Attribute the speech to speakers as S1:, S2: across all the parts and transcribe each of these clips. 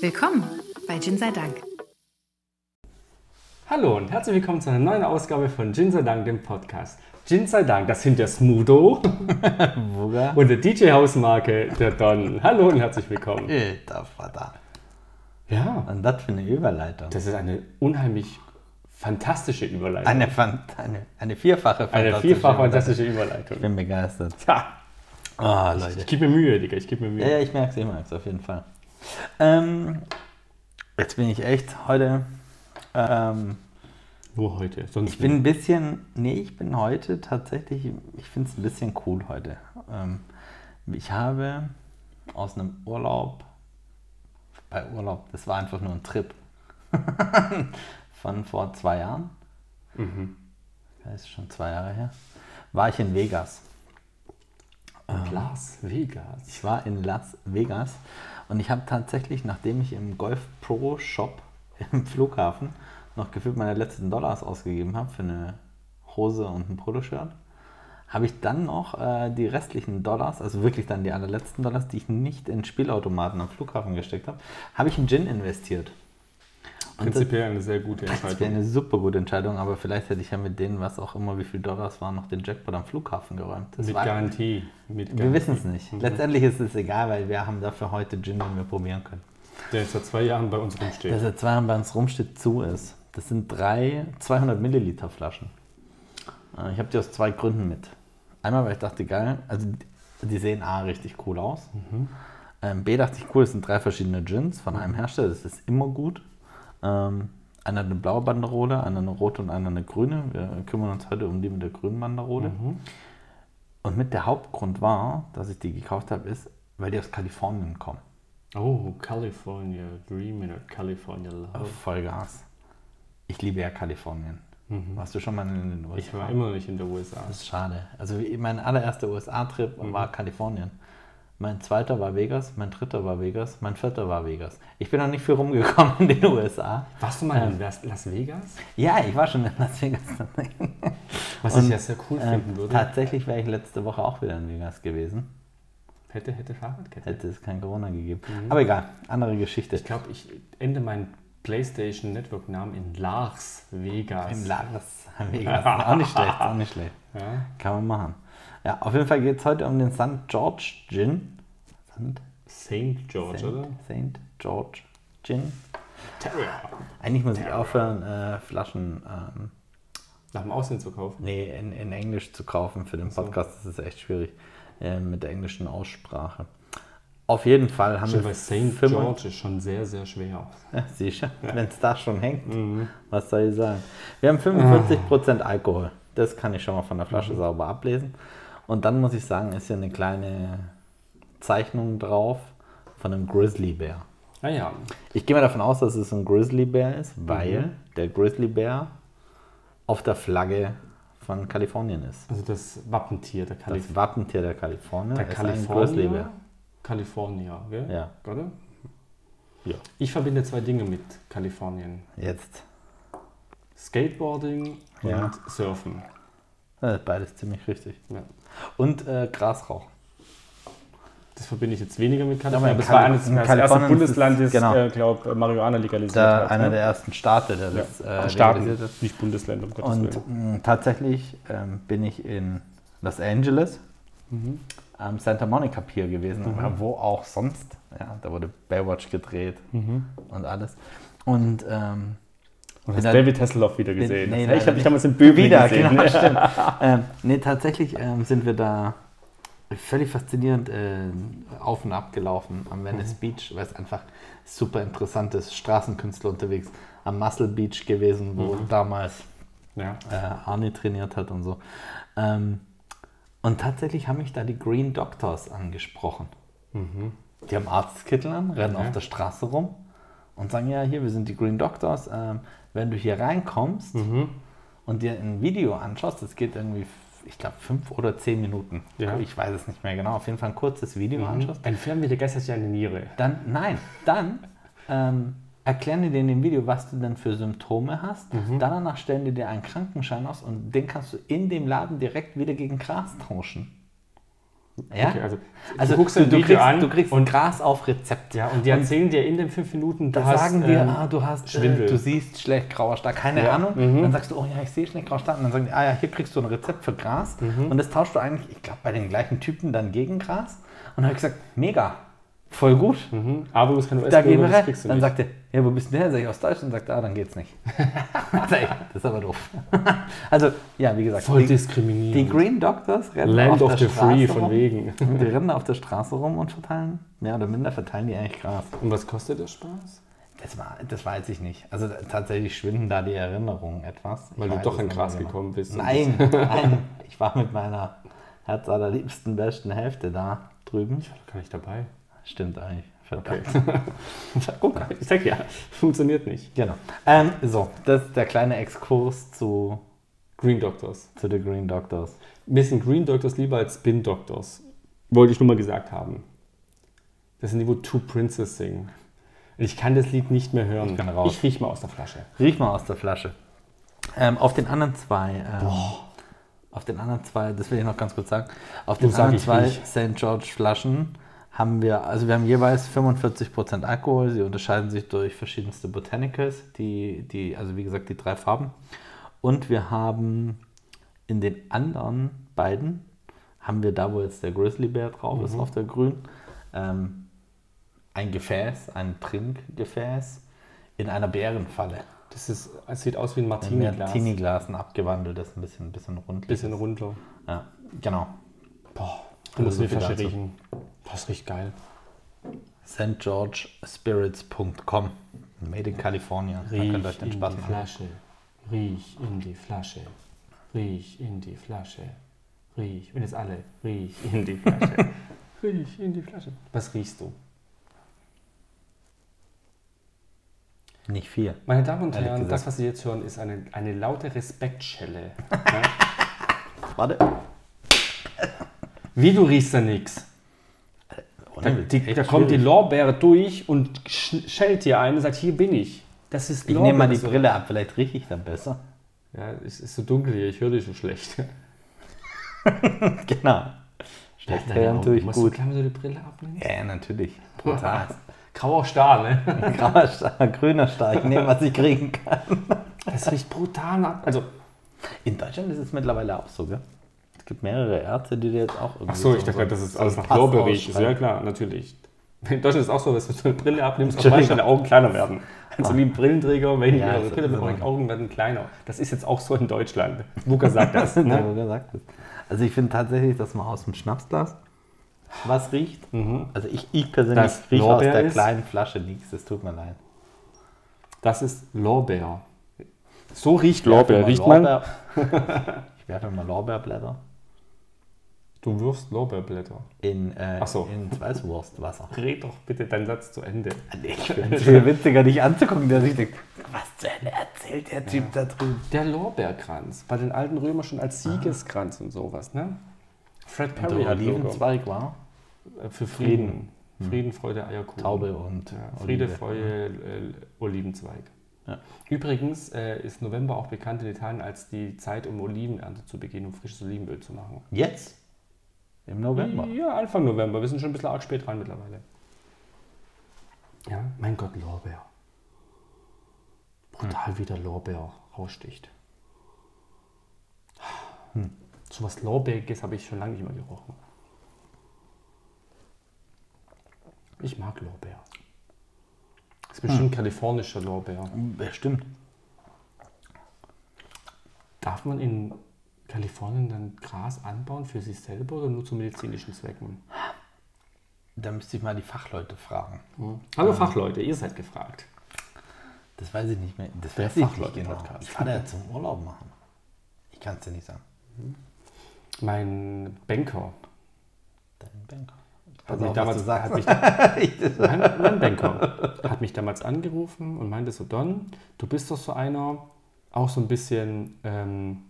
S1: Willkommen bei Gin sei Dank.
S2: Hallo und herzlich willkommen zu einer neuen Ausgabe von Gin sei Dank, dem Podcast. Gin sei Dank, das sind der Smudo und der DJ Hausmarke, der Don. Hallo und herzlich willkommen.
S3: Alter Vater.
S2: Ja,
S3: Und das für eine Überleitung.
S2: das ist eine unheimlich fantastische Überleitung.
S3: Eine, Fan- eine, eine vierfache
S2: Eine
S3: fantastische
S2: vierfach
S3: Überleitung.
S2: fantastische
S3: Ich
S2: Überleitung.
S3: bin begeistert.
S2: Ja,
S3: Oh, Leute.
S2: ich gebe mir Mühe, Digga, ich gebe mir
S3: Ja,
S2: Mühe.
S3: ja, ich merke es, ich merke es auf jeden Fall. Ähm, jetzt bin ich echt heute. Ähm,
S2: Nur heute, sonst
S3: ich bin ein bisschen. Nee, ich bin heute tatsächlich. Ich finde es ein bisschen cool heute. Ähm, ich habe aus einem Urlaub. Bei Urlaub, das war einfach nur ein Trip. Von vor zwei Jahren.
S2: Mhm.
S3: Das ist schon zwei Jahre her. War ich in Vegas.
S2: Las Vegas.
S3: Ich war in Las Vegas und ich habe tatsächlich, nachdem ich im Golf Pro Shop im Flughafen noch gefühlt meine letzten Dollars ausgegeben habe für eine Hose und ein Poloshirt, habe ich dann noch äh, die restlichen Dollars, also wirklich dann die allerletzten Dollars, die ich nicht in Spielautomaten am Flughafen gesteckt habe, habe ich in Gin investiert.
S2: Prinzipiell eine sehr gute
S3: das wäre
S2: Entscheidung.
S3: eine super gute Entscheidung, aber vielleicht hätte ich ja mit denen, was auch immer, wie viel Dollars waren, noch den Jackpot am Flughafen geräumt. Das
S2: Mit Garantie. Mit
S3: wir
S2: Garantie.
S3: wissen es nicht. Letztendlich ist es egal, weil wir haben dafür heute Gin, den wir probieren können.
S2: Der jetzt seit zwei Jahren bei uns
S3: Der
S2: rumsteht.
S3: seit zwei Jahren bei uns rumsteht, zu ist. Das sind drei 200 Milliliter Flaschen. Äh, Ich habe die aus zwei Gründen mit. Einmal, weil ich dachte, geil, also die- sehen A richtig cool aus. Ähm, B dachte ich, cool, es sind drei verschiedene Gins von einem Hersteller, das ist immer gut. Ähm, einer hat eine blaue Banderole, einer eine rote und einer eine grüne. Wir kümmern uns heute um die mit der grünen Banderole. Und mit der Hauptgrund war, dass ich die gekauft habe, ist, weil die aus Kalifornien kommen.
S2: Oh, California Dreaming oder California Love.
S3: Vollgas. Ich liebe ja Kalifornien. Warst du schon mal in den USA?
S2: Ich war immer noch nicht in der USA.
S3: Das ist schade. Also mein allererster USA-Trip war Kalifornien. Mein zweiter war Vegas, mein dritter war Vegas, mein vierter war Vegas. Ich bin noch nicht viel rumgekommen in den USA.
S2: Warst du mal in Las Las Vegas?
S3: Ja, ich war schon in Las Vegas.
S2: Was
S3: Und,
S2: ich ja sehr cool
S3: Ähm,
S2: finden würde.
S3: tatsächlich wäre ich letzte Woche auch wieder in Vegas gewesen.
S2: Hätte, hätte Fahrradkette.
S3: Hätte es kein Corona gegeben. Aber egal, andere Geschichte.
S2: Ich glaube, ich ende meinen PlayStation Network Namen in Lars Vegas.
S3: Im Lagers Vegas. auch nicht schlecht, auch nicht schlecht.
S2: Ja.
S3: Kann man machen. Ja, auf jeden Fall geht es heute um den St. George Gin. St.
S2: St. George, oder?
S3: St. George Gin.
S2: Terrier.
S3: Eigentlich muss ich aufhören, äh, Flaschen ähm,
S2: Nach dem Aussehen zu kaufen.
S3: nee, in, in Englisch zu kaufen für den
S2: so.
S3: Podcast. Das ist echt schwierig äh, mit der englischen Aussprache. Auf jeden Fall haben
S2: Schon
S3: wir
S2: bei St. George ist schon sehr, sehr schwer.
S3: Ja, siehst du, wenn es da schon hängt,
S2: Mhm.
S3: was soll ich sagen? Wir haben 45% Alkohol. Das kann ich schon mal von der Flasche
S2: Mhm.
S3: sauber ablesen. Und dann muss ich sagen, ist hier eine kleine Zeichnung drauf von einem Grizzlybär.
S2: Naja,
S3: Ich gehe mal davon aus, dass es ein Grizzlybär ist,
S2: Mhm.
S3: weil der Grizzlybär auf der Flagge von Kalifornien ist.
S2: also das Wappentier der
S3: Das
S2: Kalifornien.
S3: Wappentier der Kalifornier
S2: Der
S3: ist ein
S2: Kalifornier.
S3: Grizzlybär.
S2: California, gell?
S3: Ja.
S2: Oder?
S3: Ja.
S2: Ich verbinde zwei Dinge mit Kalifornien.
S3: Jetzt.
S2: Skateboarding und
S3: Ja.
S2: Surfen.
S3: Das ist beides ziemlich richtig.
S2: Ja.
S3: Und äh, Grasrauch.
S2: Das verbinde ich jetzt weniger mit
S3: aber
S2: Kalifornien.
S3: in
S2: das war eines
S3: in
S2: das erste
S3: es-
S2: Bundesland, das,
S3: genau.
S2: äh, glaube Marihuana legalisiert
S3: Da
S2: hat.
S3: einer
S2: ne?
S3: der ersten Staaten, der
S2: ja.
S3: das äh,
S2: Staaten,
S3: hat.
S2: nicht Bundesländer, um Gottes
S3: Und mh, tatsächlich ähm, bin ich in Los Angeles
S2: Mhm.
S3: am Santa Monica Pier gewesen, aber wo auch sonst. Ja, da wurde Baywatch gedreht
S2: Mhm.
S3: und alles. Und ähm,
S2: Und
S3: bin
S2: hast
S3: da-
S2: David Hasselhoff wieder
S3: bin-
S2: gesehen.
S3: nee,
S2: ich habe dich damals in Böbling
S3: wieder,
S2: gesehen.
S3: genau, stimmt. ähm, nee, tatsächlich ähm, sind wir da völlig faszinierend äh, auf und ab gelaufen am Venice
S2: Mhm.
S3: Beach, weil es einfach super interessant ist. Straßenkünstler unterwegs. Am Muscle Beach gewesen, wo
S2: Mhm.
S3: damals
S2: Ja.
S3: äh, Arnie trainiert hat und so. Ähm, und tatsächlich haben mich da die Green Doctors angesprochen. Die haben Arztkittel an, rennen
S2: Okay.
S3: auf der Straße rum und sagen, ja, hier, wir sind die Green Doctors. Ähm, wenn du hier reinkommst und dir ein Video anschaust, das geht irgendwie, ich glaube, fünf oder zehn Minuten.
S2: Ja.
S3: Ich weiß es nicht mehr genau. Auf jeden Fall ein kurzes Video anschaust.
S2: Ein Fernweh, der geistert sich eine Niere.
S3: Dann, nein, dann ähm, erklären die dir in dem Video, was du denn für Symptome hast.
S2: Mhm.
S3: Danach stellen die dir einen Krankenschein aus und den kannst du in dem Laden direkt wieder gegen Gras tauschen. Ja?
S2: Okay, also,
S3: Also
S2: du guckst
S3: du,
S2: ein Video
S3: kriegst,
S2: an
S3: du kriegst
S2: und,
S3: Gras auf Rezept.
S2: ja, und die erzählen dir in den fünf Minuten, du
S3: Da
S2: hast,
S3: sagen dir,
S2: ähm,
S3: ah, du hast,
S2: Schwindel.
S3: Äh, du siehst schlecht grauer Star, keine
S2: Ja.
S3: Ahnung.
S2: Mhm.
S3: Dann sagst du, oh ja, ich sehe schlecht grauer Star. Und dann sagen die, ah ja, hier kriegst du ein Rezept für Gras.
S2: Mhm.
S3: Und das tauschst du eigentlich, ich glaube, bei den gleichen Typen dann gegen Gras. Und dann habe ich gesagt, mega, voll gut.
S2: Mhm. Aber du musst keine
S3: Da gehen wir rein.
S2: kriegst du
S3: Dann sagt er, ja, wo bist du denn her? Sag ich aus Deutschland. Sagt er, ah, dann geht's nicht. Das ist aber doof. also, ja, wie gesagt,
S2: Voll diskriminierend.
S3: die Green Doctors rennen
S2: Land
S3: auf
S2: of
S3: der
S2: the
S3: Straße
S2: Free,
S3: rum.
S2: von wegen.
S3: Die rennen auf der Straße rum und verteilen, mehr oder minder verteilen die eigentlich Gras.
S2: Und was kostet der Spaß?
S3: Das, war, das weiß ich nicht. Also tatsächlich schwinden da die Erinnerungen etwas. Ich
S2: Weil du doch in Gras
S3: genau.
S2: gekommen bist.
S3: Nein, nein. Ich war mit meiner herzallerliebsten, besten Hälfte da drüben.
S2: Ich war doch gar nicht dabei.
S3: Stimmt eigentlich.
S2: Okay.
S3: Verdammt.
S2: Guck, ich sag ja, funktioniert nicht.
S3: Genau. Ähm, so, das ist der kleine Exkurs zu,
S2: Green Doctors.
S3: zu The Green Doctors.
S2: Mir sind Green Doctors lieber als Spin Doctors. Wollte ich nur mal gesagt haben. Das sind die, wo Two Princes singen. Ich kann das Lied nicht mehr hören.
S3: Ich bin raus.
S2: Ich riech mal aus der Flasche.
S3: Riech mal aus der Flasche. Ähm, auf den anderen zwei, ähm, auf den anderen zwei, das will ich noch ganz kurz sagen, auf den
S2: Du sag
S3: anderen
S2: ich
S3: zwei. St. George Flaschen haben wir, also wir haben jeweils 45% Alkohol, sie unterscheiden sich durch verschiedenste Botanicals, die, die, also wie gesagt, die drei Farben. Und wir haben in den anderen beiden, haben wir da, wo jetzt der Grizzly Bear drauf ist, auf der grün, ähm, ein Gefäß, ein Trinkgefäß in einer Bärenfalle.
S2: Das ist, es sieht aus wie ein
S3: Ein
S2: Martini-Glas.
S3: Martini-Glas, ein abgewandeltes, ein bisschen, ein bisschen rund.
S2: Bisschen runter.
S3: Ja, genau.
S2: Boah, du musst
S3: so
S2: Flasche
S3: dazu.
S2: Das riecht geil.
S3: stgeorgespirits.com Made in California. Da
S2: Riech
S3: könnt ihr euch den
S2: in
S3: Spaß
S2: die
S3: machen.
S2: Flasche. Riech in die Flasche. Riech in die Flasche. Riech. Und jetzt alle. Riech in die Flasche. Riech in die Flasche. Was riechst du?
S3: Nicht viel.
S2: Meine Damen und Herren, das, was Sie jetzt hören, ist eine, eine laute Respektschelle. ja?
S3: Warte.
S2: Wie du riechst da nix. Da, die, da kommt die. Lorbeere durch und sch- schellt dir ein und sagt, hier bin ich. Das ist
S3: Ich nehme mal die
S2: so.
S3: Brille ab, vielleicht rieche ich dann besser.
S2: Ja, es ist so dunkel hier, ich höre dich so schlecht.
S3: Genau. Schlecht hören tue ich
S2: Musst du
S3: gut.
S2: gleich mal so die Brille abnehmen?
S3: Ja, natürlich. Brutal.
S2: Grauer Star, ne?
S3: Grauer Star, grüner Star. Ich nehme, was ich kriegen kann.
S2: Das riecht brutal nach. Also,
S3: In Deutschland ist es mittlerweile auch so, gell? Es gibt mehrere Ärzte, die dir jetzt auch irgendwie
S2: ach so, ich dachte, das ist alles nach Lorbeer riecht. Ja, klar, natürlich. In Deutschland ist es auch so, dass wenn du eine Brille abnimmst, automatisch deine Augen kleiner werden. Also wie ein Brillenträger, wenn ich
S3: Ja, das
S2: Brille mit meinen Augen werden kleiner. Das ist jetzt auch so in Deutschland. Luca sagt das.
S3: Ja,
S2: Ne?
S3: wo gesagt ist. Also ich finde tatsächlich, dass man aus dem Schnapsglas was riecht. Also ich, ich persönlich
S2: Das
S3: rieche aus
S2: Lorbeer
S3: der
S2: ist?
S3: kleinen Flasche nichts. Das tut mir leid.
S2: Das ist Lorbeer. So riecht Lorbeer. Riecht man?
S3: Lorbeer- ich werfe mal Lorbeerblätter
S2: Du wirfst Lorbeerblätter.
S3: in, äh,
S2: Ach so.
S3: ins Weißwurstwasser.
S2: Red doch bitte deinen Satz zu Ende.
S3: Ich finde es viel witziger, dich anzugucken, der sich denkt, was zur Hölle erzählt der Typ da drüben?
S2: Der Lorbeerkranz. Bei den alten Römern schon als Siegeskranz und sowas, ne? Fred Perry
S3: Der
S2: hat Logo.
S3: Olivenzweig war
S2: Äh, Für Frieden. Frieden, Freude, Eierkuchen.
S3: Taube und
S2: Ja, Friede,
S3: Olive.
S2: Freude, äh, Olivenzweig.
S3: Ja.
S2: Übrigens äh, ist November auch bekannt in Italien als die Zeit, um Olivenernte zu beginnen, um frisches Olivenöl zu machen.
S3: Jetzt? Im November.
S2: Ja, Anfang November. Wir sind schon ein bisschen arg spät dran mittlerweile. Ja, mein Gott, Lorbeer. Brutal wie der Lorbeer raussticht. Hm. So was Lorbeeriges habe ich schon lange nicht mehr gerochen. Ich mag Lorbeer. Das ist bestimmt kalifornischer Lorbeer.
S3: Bestimmt.
S2: Darf man in Kalifornien dann Gras anbauen für sich selber oder nur zu medizinischen Zwecken?
S3: Da müsste ich mal die Fachleute fragen.
S2: Hallo Fachleute, ihr seid gefragt.
S3: Das weiß ich nicht mehr. Das
S2: Der
S3: weiß ich nicht genau. Ich fahre da zum Urlaub machen. Ich kann es dir nicht sagen.
S2: Mein Banker,
S3: Dein Banker.
S2: hat mich, damals, hat, mich, mein, mein Banker hat mich damals angerufen und meinte so, Don, du bist doch so einer, auch so ein bisschen ähm,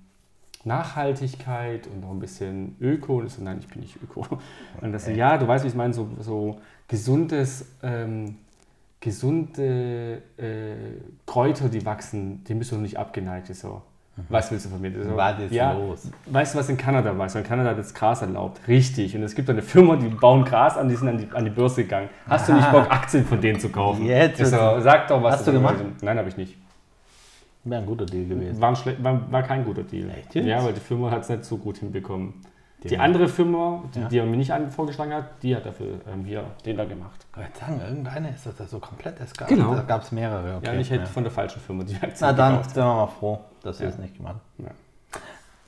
S2: Nachhaltigkeit und auch ein bisschen Öko. Und ich so, nein, ich bin nicht Öko. Und das so, ja, du weißt, wie ich meine, so, so gesundes, ähm, gesunde äh, Kräuter, die wachsen, bist du noch nicht abgeneigt. Ich so, Was willst du von mir? So,
S3: Was ist los?
S2: Weißt du, was in Kanada war? In Kanada hat das Gras erlaubt. Richtig. Und es gibt eine Firma, die bauen Gras an, die sind an die, an die Börse gegangen. Hast du nicht Bock, Aktien von denen zu kaufen?
S3: Jetzt
S2: so, sag doch, was
S3: Hast du gemacht?
S2: Nein, habe ich nicht.
S3: Wäre ein guter Deal gewesen.
S2: War, war, war kein guter Deal.
S3: Echt?
S2: Ja, weil die Firma hat es nicht so gut hinbekommen. Die,
S3: haben-
S2: andere Firma, die,
S3: Ja.
S2: die er mir nicht vorgeschlagen hat, die hat dafür ähm, hier den da gemacht.
S3: Ich wollte sagen, irgendeine ist das da so komplett eskaliert.
S2: Genau.
S3: Da gab es mehrere. Okay.
S2: ja, und ich hätte
S3: ja.
S2: von der falschen Firma die Aktien
S3: Na dann
S2: gekauft.
S3: sind wir mal froh, dass wir
S2: Ja.
S3: es nicht gemacht haben.
S2: Ja.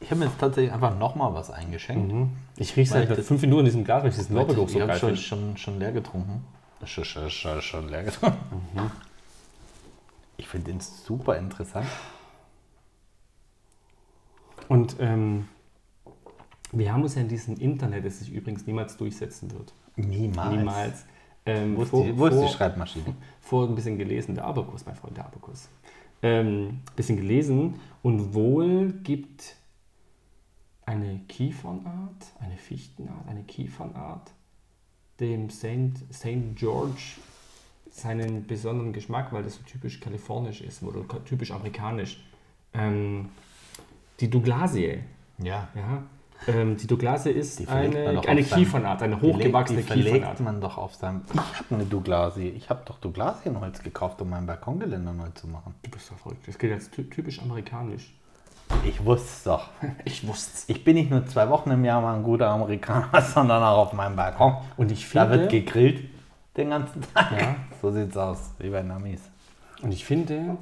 S3: Ich habe mir jetzt tatsächlich einfach nochmal was eingeschenkt.
S2: Mhm. Ich rieche seit
S3: das-
S2: fünf Minuten in diesem Glas, weil ich diesen Lorbeergeruch
S3: ich
S2: so
S3: habe
S2: geil
S3: schon, schon, schon leer getrunken. Schon, schon, schon leer getrunken.
S2: Mhm.
S3: Ich finde den super interessant.
S2: Und ähm, wir haben uns ja in diesem Internet, das sich übrigens niemals durchsetzen wird.
S3: Niemals.
S2: Niemals. Ähm,
S3: Wo ist,
S2: vor-
S3: die, wo ist die Schreibmaschine?
S2: vor ein bisschen gelesen, der Abakus, mein Freund, der Abakus. Ähm, bisschen gelesen und wohl gibt eine Kiefernart, eine Fichtenart, eine Kiefernart dem Saint George seinen besonderen Geschmack, weil das so typisch kalifornisch ist oder typisch amerikanisch. Ähm, die Douglasie,
S3: Ja.
S2: ja. Ähm, die Douglasie ist
S3: Die
S2: eine, eine Kiefernart, eine hochgewachsene
S3: die verlegt
S2: Kiefernart.
S3: man doch auf seinem. Ich habe eine Douglasie. Ich habe doch Douglasienholz gekauft, um mein Balkongeländer neu zu machen.
S2: Du bist doch verrückt. Das gilt als ty- typisch amerikanisch.
S3: Ich wusste es doch.
S2: Ich wusste
S3: Ich bin nicht nur zwei Wochen im Jahr mal ein guter Amerikaner, sondern auch auf meinem Balkon.
S2: Und ich
S3: Da
S2: finde,
S3: wird gegrillt den ganzen Tag.
S2: Ja.
S3: So sieht's aus, wie bei Namis.
S2: und ich finde,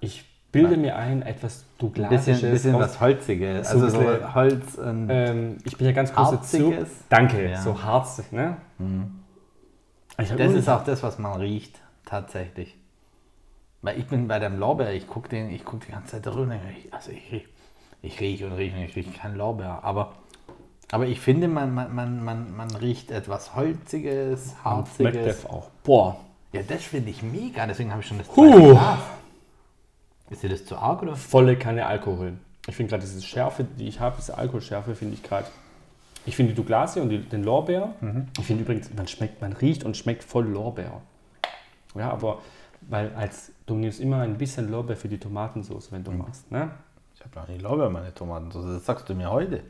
S2: ich bilde mir ein, etwas
S3: Ein
S2: Douglasisches.
S3: bisschen, bisschen
S2: aus-
S3: was Holziges.
S2: So
S3: Also
S2: ein
S3: so
S2: bisschen-
S3: Holz und
S2: ähm, ich bin ja ganz großer Zu.
S3: Harziges.
S2: Danke,
S3: Ja.
S2: so harzig, ne? Hab
S3: Das ist auch das, was man riecht, tatsächlich. Weil ich bin bei dem Lorbeer, ich gucke den, ich gucke die ganze Zeit ich- also ich riech, ich rieche und rieche und ich rieche kein Lorbeer. Aber, aber ich finde, man, man, man, man, man riecht etwas Holziges, Harziges.
S2: MacDev auch. Boah.
S3: Ja, das finde ich mega, deswegen habe ich schon das
S2: Huh.
S3: zweite Glas. Ist dir das zu arg oder?
S2: Volle Kanne Alkohol. Ich finde gerade diese Schärfe, die ich habe, diese Alkoholschärfe, finde ich gerade. Ich finde die Douglasie und die, den Lorbeer.
S3: Mhm.
S2: Ich finde übrigens, man schmeckt, man riecht und schmeckt voll Lorbeer. Ja, aber weil als du nimmst immer ein bisschen Lorbeer für die Tomatensauce, wenn du
S3: Mhm.
S2: machst, ne?
S3: Ich habe noch nie Lorbeer meine Tomatensauce. Das sagst du mir heute.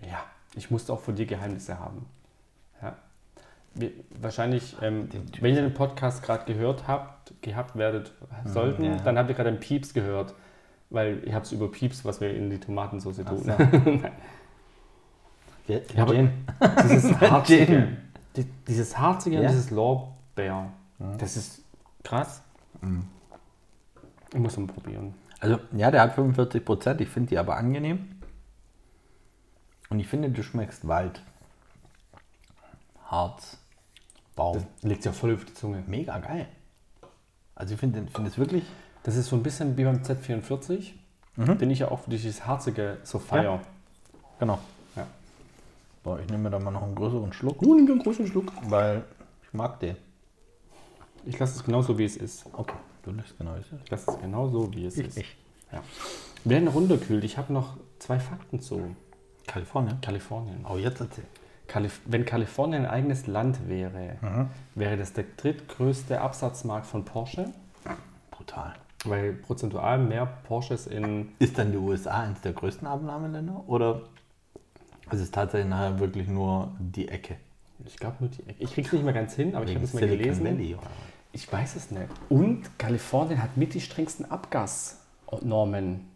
S2: Ja, ich musste auch von dir Geheimnisse haben. Ja. Wahrscheinlich, ähm, wenn ihr den Podcast gerade gehört habt, gehabt werdet, sollten,
S3: ja.
S2: dann habt ihr gerade einen Pieps gehört. Weil ihr habt es über Pieps, was wir in die Tomatensauce tun.
S3: so.
S2: Ja, aber-. Dieses harzige, dieses harzige und
S3: Ja.
S2: dieses Lorbeer, das ist krass. Ich muss mal probieren.
S3: Also, ja, der hat 45 Prozent. Ich finde die aber angenehm. Und ich finde, du schmeckst Wald. Harz. Baum.
S2: Das liegt ja voll auf die Zunge.
S3: Mega geil. Also, ich finde find es wirklich.
S2: Das ist so ein bisschen wie beim Z44, den ich ja auch für dieses harzige so feier.
S3: Genau.
S2: Ja.
S3: Boah, ich nehme mir da mal noch einen größeren Schluck,
S2: Nur einen großen Schluck.
S3: weil ich mag den.
S2: Ich lasse es genauso, wie es ist.
S3: Okay, du lässt genau wie es ist.
S2: Ich lasse es genauso, wie es ist.
S3: Ich.
S2: Ja. Werden runterkühlt. Ich habe noch zwei Fakten zu
S3: Kalifornien.
S2: Kalifornien.
S3: Oh, jetzt erzähl.
S2: Kalif wenn Kalifornien ein eigenes Land wäre, wäre das der drittgrößte Absatzmarkt von Porsche,
S3: Brutal.
S2: weil prozentual mehr Porsches in
S3: Ist dann die USA eines der größten Abnahmeländer? Oder ist es tatsächlich nachher wirklich nur die Ecke?
S2: Ich glaube nur die Ecke. Ich krieg's nicht mehr ganz hin, aber ich habe es mal gelesen.
S3: Valley?
S2: Ich weiß es nicht. Und Kalifornien hat mit die strengsten Abgasnormen.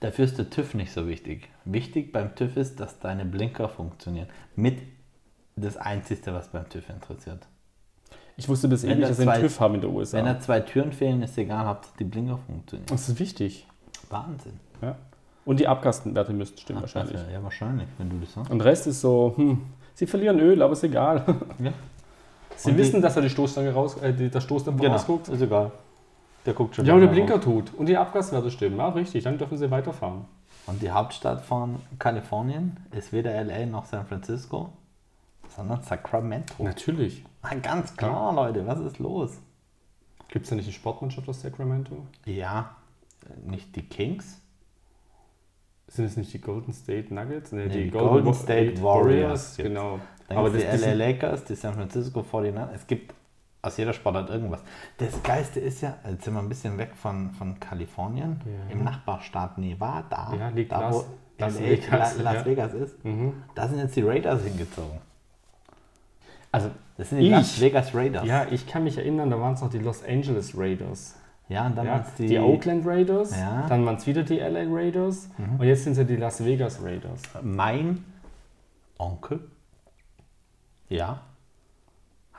S3: Dafür ist der TÜV nicht so wichtig. Wichtig beim TÜV ist, dass deine Blinker funktionieren. Mit das Einzige, was beim TÜV interessiert.
S2: Ich wusste bis eben nicht,
S3: da
S2: dass wir einen TÜV haben in der USA.
S3: Wenn da zwei Türen fehlen, ist egal, habt die Blinker funktionieren.
S2: das ist wichtig.
S3: Wahnsinn.
S2: Ja. Und die Abgaswerte müssten stimmen wahrscheinlich.
S3: Also, ja, wahrscheinlich, wenn du das sagst.
S2: Und der Rest ist so, hm, sie verlieren Öl, aber ist egal.
S3: Ja.
S2: Sie
S3: Und die-
S2: wissen, dass er die Stoßstange raus, äh, die, der Stoßdämpfer rausguckt.
S3: ist egal. Der guckt schon
S2: Ja, und der
S3: wieder
S2: Blinker tut. Und die Abgaswerte stimmen. Ja, richtig, dann dürfen sie weiterfahren.
S3: Und die Hauptstadt von Kalifornien ist weder LA noch San Francisco, sondern Sacramento.
S2: Natürlich.
S3: Ah, Ganz klar, Leute, was ist los?
S2: Gibt es da nicht eine Sportmannschaft aus Sacramento?
S3: Ja, nicht die Kings,
S2: Sind es nicht die Golden State Nuggets? Nee,
S3: die Golden
S2: Wa-
S3: State
S2: Eight
S3: Warriors.
S2: Genau.
S3: Dann
S2: Aber
S3: die LA Lakers, die San Francisco 49ers. Es gibt aus jeder Sportart irgendwas. Das Geiste ist ja, jetzt sind wir ein bisschen weg von, von Kalifornien,
S2: Ja.
S3: im Nachbarstaat Nevada,
S2: Ja, liegt
S3: da
S2: Las-
S3: wo
S2: Las
S3: LA,
S2: Vegas,
S3: La, Las
S2: ja.
S3: Vegas ist.
S2: Mhm.
S3: Da sind jetzt die Raiders hingezogen.
S2: Also,
S3: Das sind die
S2: Ich?
S3: Las Vegas Raiders.
S2: ja, ich kann mich erinnern, da waren es noch die Los Angeles Raiders.
S3: Ja, und dann
S2: Ja,
S3: waren's
S2: die,
S3: die,
S2: Oakland Raiders,
S3: Ja. Mhm.
S2: dann waren es wieder die LA Raiders und jetzt sind es die Las Vegas Raiders.
S3: Mein Onkel, ja,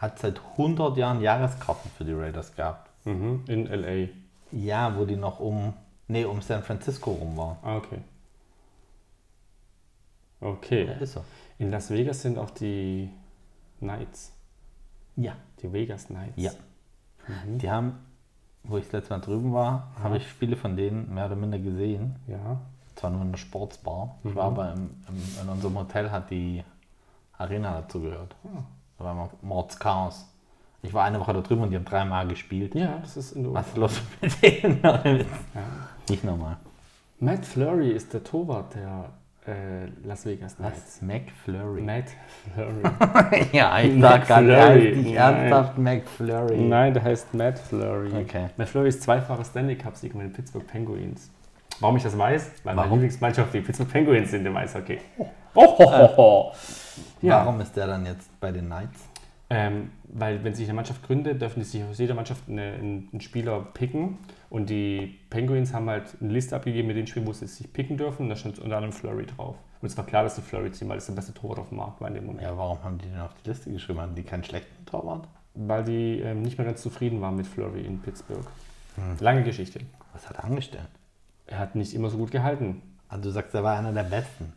S3: hat seit 100 Jahren Jahreskarten für die Raiders gehabt.
S2: Mhm. In LA.
S3: Ja, wo die noch um, nee, um San Francisco rum war.
S2: Ah, okay. Okay.
S3: Ja, ist so.
S2: In Las Vegas sind auch die Knights.
S3: Ja.
S2: Die Vegas Knights.
S3: Ja. Die haben, wo ich das letzte Mal drüben war, habe ich Spiele von denen mehr oder minder gesehen.
S2: Ja.
S3: Zwar nur in der Sportsbar. Ich war aber im, im, in unserem Hotel, hat die Arena dazu gehört. Da war immer Mordschaos. Ich war eine Woche da drüben und die haben dreimal gespielt.
S2: Ja, das ist in der
S3: Was ist los mit denen?
S2: Ja.
S3: Nicht normal.
S2: Matt Flurry ist der Torwart der äh, Las Vegas Knights.
S3: Was? McFlurry.
S2: Matt Flurry.
S3: ja, ich sag gerade, heißt nicht
S2: Nein.
S3: ernsthaft McFlurry.
S2: Nein, der heißt Matt Flurry.
S3: Okay.
S2: Matt Flurry ist zweifacher Stanley Cup-Sieger mit den Pittsburgh Penguins. Warum ich das weiß? Weil meine
S3: Warum?
S2: Lieblingsmannschaft die Pittsburgh Penguins sind im Eishockey. Oh, ho, ho, ho. Ja,
S3: Warum ist der dann jetzt bei den Knights?
S2: ähm, weil wenn sich eine Mannschaft gründet, dürfen die sich aus jeder Mannschaft eine, einen, Spieler picken. Und die Penguins haben halt eine Liste abgegeben mit den Spielen, wo sie sich picken dürfen. Und da stand unter anderem Flurry drauf. Und es war klar, dass die Flurry ziehen, weil das der beste Torwart auf dem Markt war in dem Moment.
S3: Ja, warum haben die den auf die Liste geschrieben? Hatten die keinen schlechten Torwart?
S2: Weil die ähm, nicht mehr ganz zufrieden waren mit Flurry in Pittsburgh.
S3: Hm.
S2: Lange Geschichte.
S3: Was hat er angestellt?
S2: Er hat nicht immer so gut gehalten.
S3: Also du sagst, er war einer der Besten.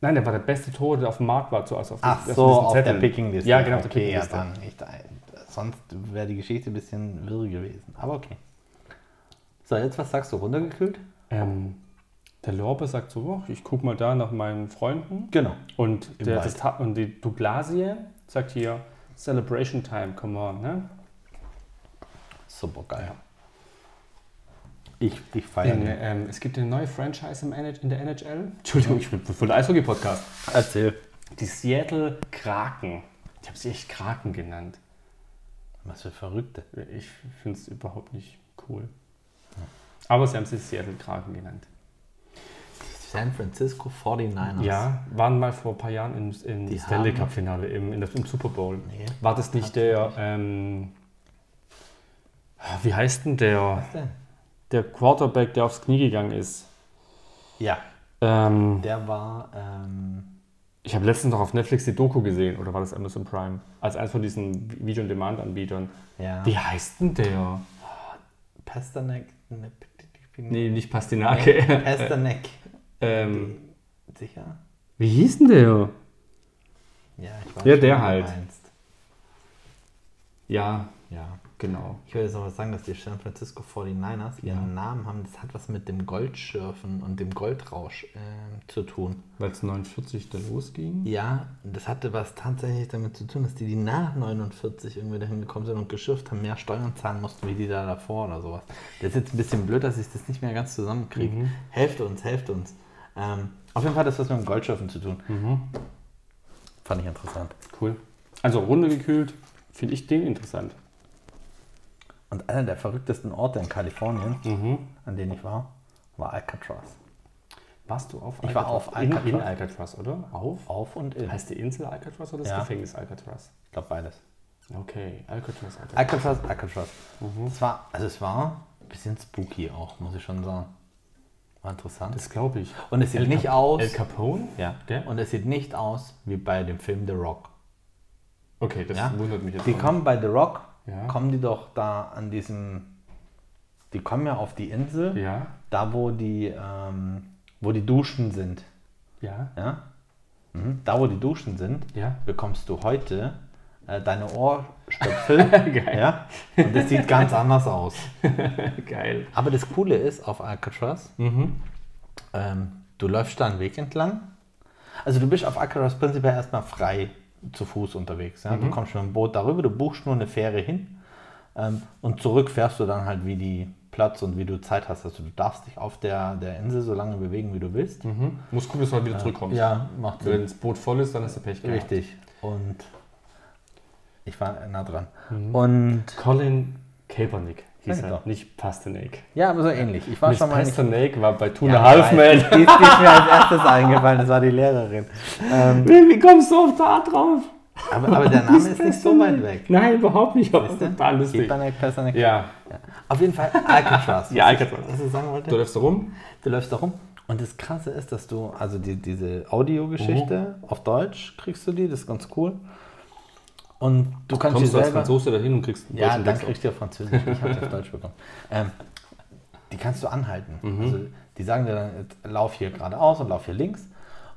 S2: Nein, der war der beste Tor, der auf dem Markt war zuerst auf
S3: Ach
S2: auf
S3: so, auf der
S2: Zetteln.
S3: Pickingliste.
S2: Ja, genau, auf der
S3: okay, ja,
S2: Pickingliste.
S3: dann. Ich, da- sonst wäre die Geschichte ein bisschen wirr gewesen. Aber okay. So, jetzt was sagst du? Runtergekühlt?
S2: Ähm, der Lorbe sagt so, "Oh, ich guck mal da nach meinen Freunden.
S3: Genau.
S2: Und, der, das, und die Douglasie sagt hier, Celebration Time, come on. Ne?
S3: Super geil.
S2: Ja.
S3: Ich, ich feiere den.
S2: ähm, es gibt eine neue Franchise im NH in der NHL. Entschuldigung, ich bin von der Eishockey-Podcast.
S3: Erzähl.
S2: Die Seattle Kraken. Ich habe sie echt Kraken genannt.
S3: Was für Verrückte.
S2: Ich finde es überhaupt nicht cool. Aber sie haben sie Seattle Kraken genannt.
S3: San Francisco 49ers.
S2: Ja, waren mal vor ein paar Jahren im, im Stanley
S3: haben-
S2: Cup Finale, im, der, im Super Bowl.
S3: Nee.
S2: War das nicht der, ähm, wie heißt denn der,
S3: Was denn?
S2: Der Quarterback, der aufs Knie gegangen ist?
S3: Ja,
S2: Ähm,
S3: der war. Ähm,
S2: ich habe letztens noch auf Netflix die Doku gesehen, oder war das Amazon Prime? Als eins von diesen Video-on-Demand-Anbietern.
S3: ja.
S2: Wie heißt denn der?
S3: Pasternak. Ne,
S2: Nee, nicht Pastinake.
S3: Pasternak.
S2: ähm,
S3: Sicher?
S2: wie hieß denn der?
S3: Ja, ich weiß
S2: Ja, der halt.
S3: meinst.
S2: Ja,
S3: Ja.
S2: Genau.
S3: Ich will jetzt noch was sagen, dass die San Francisco 49ers ihren Namen haben. Das hat was mit dem Goldschürfen und dem Goldrausch ähm, zu tun.
S2: Weil es 49 da losging.
S3: Ja, das hatte was tatsächlich damit zu tun, dass die, die nach 49 irgendwie dahin gekommen sind und geschürft haben, mehr Steuern zahlen mussten, wie die da davor oder sowas. Das ist jetzt ein bisschen blöd, dass ich das nicht mehr ganz zusammenkriege.
S2: Mhm.
S3: Helft uns, helft uns. Ähm, auf jeden Fall hat das was mit dem Goldschürfen zu tun.
S2: Mhm.
S3: Fand ich interessant.
S2: Cool. Also runtergekühlt, finde ich den interessant.
S3: Und einer der verrücktesten Orte in Kalifornien,
S2: Mhm.
S3: an denen ich war, war Alcatraz.
S2: Warst du auf
S3: Ich war auf
S2: In, in
S3: Alcatraz.
S2: Alcatraz, oder? Auf?
S3: Auf und in.
S2: Heißt die Insel Alcatraz oder das
S3: Ja.
S2: Gefängnis Alcatraz?
S3: Ich glaube beides.
S2: Okay, Alcatraz, Alcatraz.
S3: Alcatraz, Alcatraz.
S2: Mhm.
S3: Es war, also es war ein bisschen spooky auch, muss ich schon sagen. War interessant.
S2: Das glaube ich.
S3: Und es sieht nicht aus.
S2: El Capone?
S3: ja.
S2: Der?
S3: Und es sieht nicht aus wie bei dem Film The Rock.
S2: Okay, das
S3: Ja?
S2: wundert mich jetzt.
S3: Die kommen bei The Rock,
S2: Ja.
S3: kommen die doch da an diesem. Die kommen ja auf die Insel.
S2: Ja,
S3: da wo die, ähm, wo die Duschen sind.
S2: ja,
S3: Ja? Mhm. Da wo die Duschen sind,
S2: ja.
S3: bekommst du heute äh, deine Ohrstöpsel.
S2: Geil.
S3: ja? Und das sieht ganz anders aus.
S2: Geil.
S3: Aber das Coole ist auf Alcatraz,
S2: Mhm.
S3: ähm, du läufst da einen Weg entlang. Also du bist auf Alcatraz prinzipiell erstmal frei zu Fuß unterwegs. Ja? Du kommst mit dem Boot darüber, du buchst nur eine Fähre hin ähm, und zurück fährst du dann halt wie die Platz und wie du Zeit hast. Also du darfst dich auf der, der Insel so lange bewegen, wie du willst.
S2: Mhm. Muss gucken, dass du halt wieder zurückkommst.
S3: Ja, macht
S2: Wenn das Boot voll ist, dann hast du Pech gehabt.
S3: Richtig. Und Ich war nah dran.
S2: Mhm.
S3: Und
S2: Colin Kaepernick hieß er,
S3: doch.
S2: nicht Pasternak.
S3: ja, aber so ähnlich. Ich war
S2: Miss
S3: schon mal nicht.
S2: Pasternak war bei Tuna
S3: Ja,
S2: Halfman.
S3: Die, die ist mir als erstes eingefallen, das war die Lehrerin. Ähm,
S2: Wie kommst du auf da drauf?
S3: aber, aber der Name ist nicht so weit weg.
S2: Nein, überhaupt nicht. Aber total lustig.
S3: Kepanek, Pasternak.
S2: Ja,
S3: Ja. Auf jeden Fall Alcatraz.
S2: ja, Alcatraz.
S3: Was ich sagen wollte?
S2: Du läufst da rum.
S3: Du läufst da rum. Und das Krasse ist, dass du, also die, diese Audiogeschichte auf Deutsch kriegst du die, das ist ganz cool. Und du kannst
S2: Kommst
S3: die
S2: du als
S3: selber.
S2: Franzose dahin und kriegst
S3: Ja, dann kriegst du ja Französisch. Ich habe auf Deutsch bekommen. Ähm, die kannst du anhalten. Also, die sagen dir dann, lauf hier geradeaus und lauf hier links.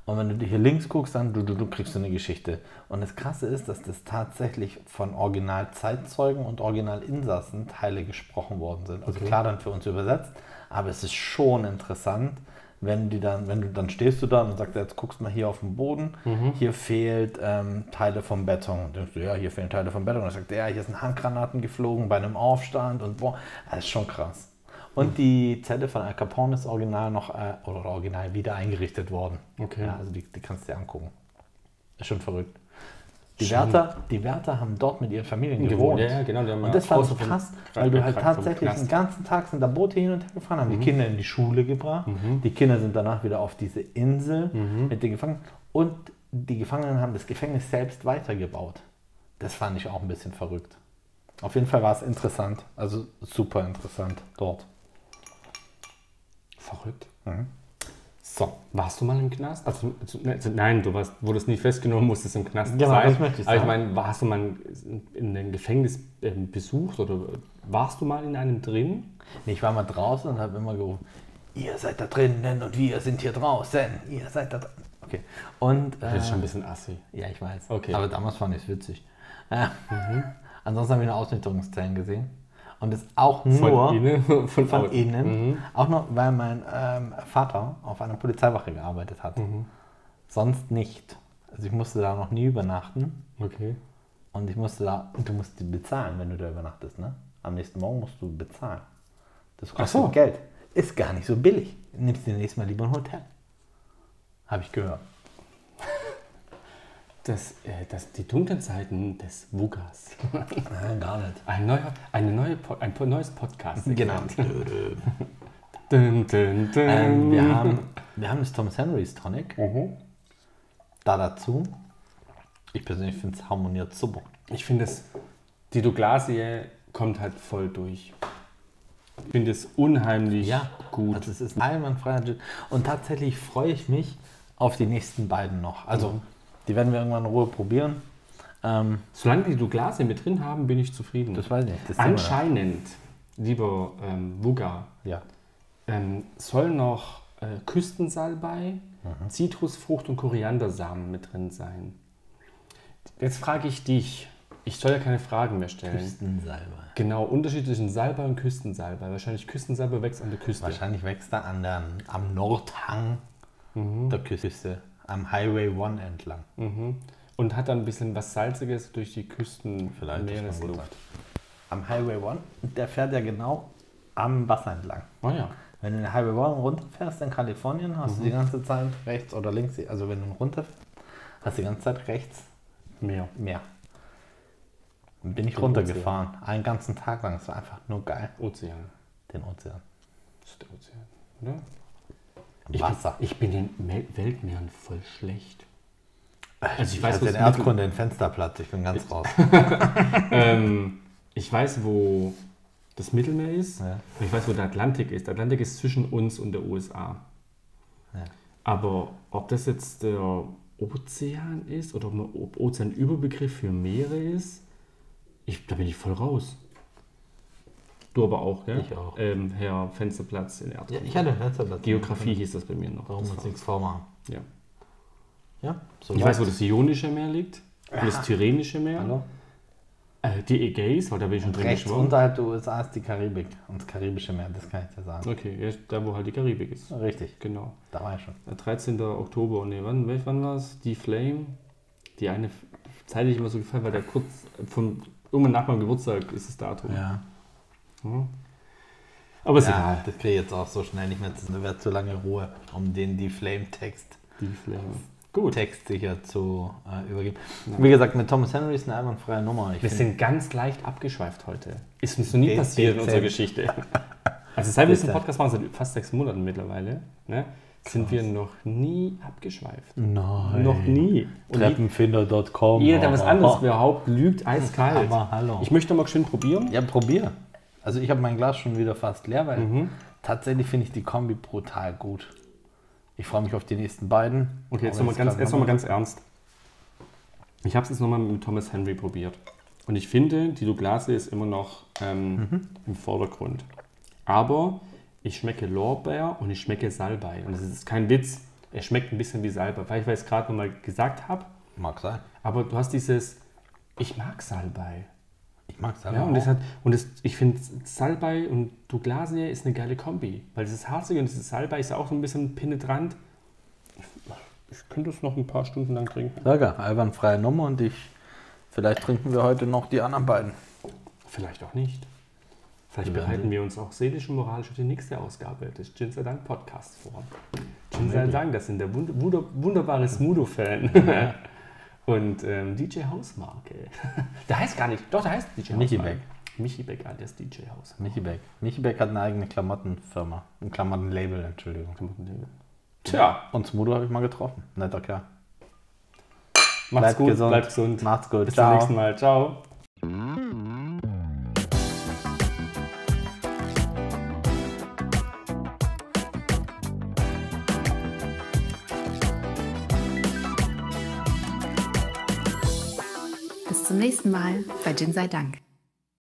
S3: Und wenn du hier links guckst, dann du, du, du kriegst du eine Geschichte. Und das Krasse ist, dass das tatsächlich von Original-Zeitzeugen und Original-Insassen Teile gesprochen worden sind. Also klar dann für uns übersetzt, aber es ist schon interessant, wenn die dann, wenn du dann stehst du da und sagst, jetzt guckst mal hier auf den Boden, hier fehlt ähm, Teile vom Beton. Und denkst du, ja, hier fehlen Teile vom Beton. Und dann sagt er, ja, hier sind Handgranaten geflogen bei einem Aufstand und boah, das ist schon krass. Und die Zelle von Al Capone ist original noch, äh, oder original wieder eingerichtet worden.
S2: Okay.
S3: Ja, also die, die kannst du dir angucken. Ist schon verrückt. Die. Wärter, die Wärter haben dort mit ihren Familien gewohnt.
S2: Ja, genau.
S3: Und das ich
S2: vom
S3: krass, weil du halt tatsächlich den ganzen Tag sind da Boote hin und her gefahren, haben
S2: Mhm.
S3: die Kinder in die Schule gebracht. Die Kinder sind danach wieder auf diese Insel
S2: Mhm.
S3: mit den Gefangenen. Und die Gefangenen haben das Gefängnis selbst weitergebaut. Das fand ich auch ein bisschen verrückt. Auf jeden Fall war es interessant. Also super interessant dort.
S2: Verrückt.
S3: Mhm.
S2: So, warst du mal im Knast? Also, ne, nein, du warst, wurdest nie festgenommen, musstest im Knast
S3: Genau,
S2: sein.
S3: das möchte ich
S2: Aber ich
S3: sagen.
S2: meine, hast du mal in einem Gefängnis ähm, besucht oder warst du mal in einem drin?
S3: Nee, Ich war mal draußen und habe immer gerufen, ihr seid da drinnen und wir sind hier draußen. Ihr seid da drin. Okay. Und,
S2: Das ist
S3: äh,
S2: schon ein bisschen assi.
S3: Ja, ich weiß.
S2: Okay.
S3: Aber damals fand ich es witzig. Äh, Ansonsten habe ich nur Ausnüchterungszellen gesehen. Und das auch nur
S2: Von innen? Von,
S3: von innen.
S2: Mhm.
S3: Auch nur, weil mein ähm, Vater auf einer Polizeiwache gearbeitet hat.
S2: Mhm.
S3: Sonst nicht. Also ich musste da noch nie übernachten.
S2: Okay.
S3: Und ich musste da, und du musst die bezahlen, wenn du da übernachtest, ne? Am nächsten Morgen musst du bezahlen. Das kostet
S2: so.
S3: Geld. Ist gar nicht so billig. Nimmst dir nächstes Mal lieber ein Hotel. Habe ich gehört.
S2: Das, äh, das, die dunklen Zeiten des Wugas.
S3: Nein, gar nicht.
S2: Ein, neuer, eine neue, ein neues Podcast.
S3: Genau.
S2: Dun, dun, dun.
S3: ähm, wir, haben, wir haben das Thomas Henry's Tonic.
S2: Mhm.
S3: Da dazu. Ich persönlich finde es harmoniert super.
S2: Ich finde es, die Douglasie kommt halt voll durch. Ich finde es unheimlich gut.
S3: Also es ist ein einwandfreier. Und tatsächlich freue ich mich auf die nächsten beiden noch. Also
S2: Mhm.
S3: Die werden wir irgendwann in Ruhe probieren. Ähm,
S2: Solange die Douglasie mit drin haben, bin ich zufrieden.
S3: das weiß ich nicht. Das
S2: Anscheinend, lieber ähm, Wuga.
S3: Ja.
S2: ähm, soll noch äh, Küstensalbei,
S3: Mhm.
S2: Zitrusfrucht und Koriandersamen mit drin sein. Jetzt frage ich dich, ich soll ja keine Fragen mehr stellen.
S3: Küstensalbe.
S2: Genau, Unterschied zwischen Salbei und Küstensalbei. Wahrscheinlich Küstensalbei wächst an der Küste.
S3: Wahrscheinlich wächst er an der, am Nordhang
S2: Mhm.
S3: der Küste, am Highway 1 entlang.
S2: Mhm. Und hat dann ein bisschen was Salziges durch die Küsten,
S3: Vielleicht,
S2: Meeresluft.
S3: Am Highway 1, der fährt ja genau am Wasser entlang.
S2: Oh ja.
S3: Wenn du den Highway 1 runterfährst in Kalifornien, hast du
S2: Mhm.
S3: die ganze Zeit rechts oder links, also wenn du runterfährst, hast du die ganze Zeit rechts
S2: Meer.
S3: Meer. Dann bin ich
S2: Den
S3: runtergefahren, einen ganzen Tag lang. Es war einfach nur geil,
S2: Ozean.
S3: den Ozean.
S2: Das ist der Ozean, oder? Ich
S3: Wasser.
S2: Bin, ich bin in Weltmeeren voll schlecht. Also ich weiß, wo
S3: den Erdkunde in Fensterplatz, ich bin ganz raus.
S2: ähm, ich weiß, wo das Mittelmeer ist.
S3: Ja.
S2: Und ich weiß, wo der Atlantik ist. Der Atlantik ist zwischen uns und der USA.
S3: Ja.
S2: Aber ob das jetzt der Ozean ist oder ob Ozean Überbegriff für Meere ist, ich, da bin ich voll raus. Du aber auch, gell?
S3: Ich auch.
S2: Ähm, Herr Fensterplatz in Erdkunde.
S3: Ja, ich hatte Fensterplatz.
S2: Geografie hieß das bei mir noch.
S3: Warum uns nichts vormachen?
S2: ja.
S3: Ja, so
S2: Ich weiß, wo das Ionische Meer liegt. Und das Tyrrhenische Meer.
S3: Hallo?
S2: Äh, die Ägäis, weil da bin ich schon drin
S3: Rechts
S2: geschwommen.
S3: unterhalb der USA ist die Karibik und das Karibische Meer, das kann ich dir sagen.
S2: Okay, ja, da wo halt die Karibik ist.
S3: Richtig,
S2: Genau.
S3: da war ich schon.
S2: Der 13. Oktober, nee, wann, wann war es? Die Flame. Die eine Zeit, die ich immer so gefallen, weil der kurz von irgendwann nach meinem Geburtstag ist das Datum.
S3: Ja,
S2: Mhm. Aber ist
S3: ja
S2: egal.
S3: das kriege ich jetzt auch so schnell nicht mehr. Das wäre zu lange Ruhe um den die Flame-Text.
S2: Die Flame. Gut.
S3: textsicher zu äh, übergeben. Wie gesagt, mit Thomas Henry ist eine einwandfreie Nummer. Ich
S2: Wir sind ganz leicht abgeschweift heute. Ist uns noch nie passiert in unserer. Geschichte. Also seit wir diesen. Podcast machen, seit fast sechs Monaten mittlerweile, ne, sind wir noch nie abgeschweift.
S3: Nein.
S2: Noch nie.
S3: Treppenfinder.com.
S2: jeder, der was anderes behauptet, lügt eiskalt.
S3: Aber hallo.
S2: Ich möchte mal schön probieren.
S3: Ja, probier. Also ich habe mein Glas schon wieder fast leer, weil
S2: Mhm.
S3: tatsächlich finde ich die Kombi brutal gut. Ich freue mich auf die nächsten beiden.
S2: Okay, jetzt nochmal ganz, jetzt noch mal ganz ernst. Ich habe es jetzt nochmal mit Thomas Henry probiert. Und ich finde, die Douglase ist immer noch ähm,
S3: Mhm.
S2: im Vordergrund. Aber ich schmecke Lorbeer und ich schmecke Salbei. Und das ist kein Witz. Er schmeckt ein bisschen wie Salbei, weil ich es gerade nochmal gesagt habe.
S3: Mag sein.
S2: Aber du hast dieses, ich mag Salbei.
S3: Ich mag es
S2: Ja, und, das hat, und das, ich finde, Salbei und Douglasie ist eine geile Kombi. Weil dieses Harzige und dieses Salbei ist auch so ein bisschen penetrant. Ich könnte es noch ein paar Stunden lang trinken.
S3: Saga, einwandfreie Nummer und ich. Vielleicht trinken wir heute noch die anderen beiden.
S2: Vielleicht auch nicht. Vielleicht bereiten wir uns auch seelisch und moralisch auf die nächste Ausgabe des Gin sei Dank Podcasts vor. Gin sei Dank, das sind der wund wunder wunderbare Smudo-Fan. und ähm, DJ Hausmarke. der heißt gar nicht, doch, der heißt DJ
S3: Michi
S2: Hausmarke.
S3: Beck.
S2: Michi Beck, alias DJ Haus.
S3: Michi Beck. Michi Beck hat eine eigene Klamottenfirma. Ein Klamottenlabel, Entschuldigung.
S2: Tja,
S3: Und Smudo habe ich mal getroffen. Netter Kerl.
S2: macht's
S3: Bleibt
S2: gut,
S3: gesund.
S2: bleibt gesund.
S3: Macht's gut.
S2: Bis
S3: Ciao.
S2: zum nächsten Mal. Ciao.
S1: Mal bei Gin sei Dank.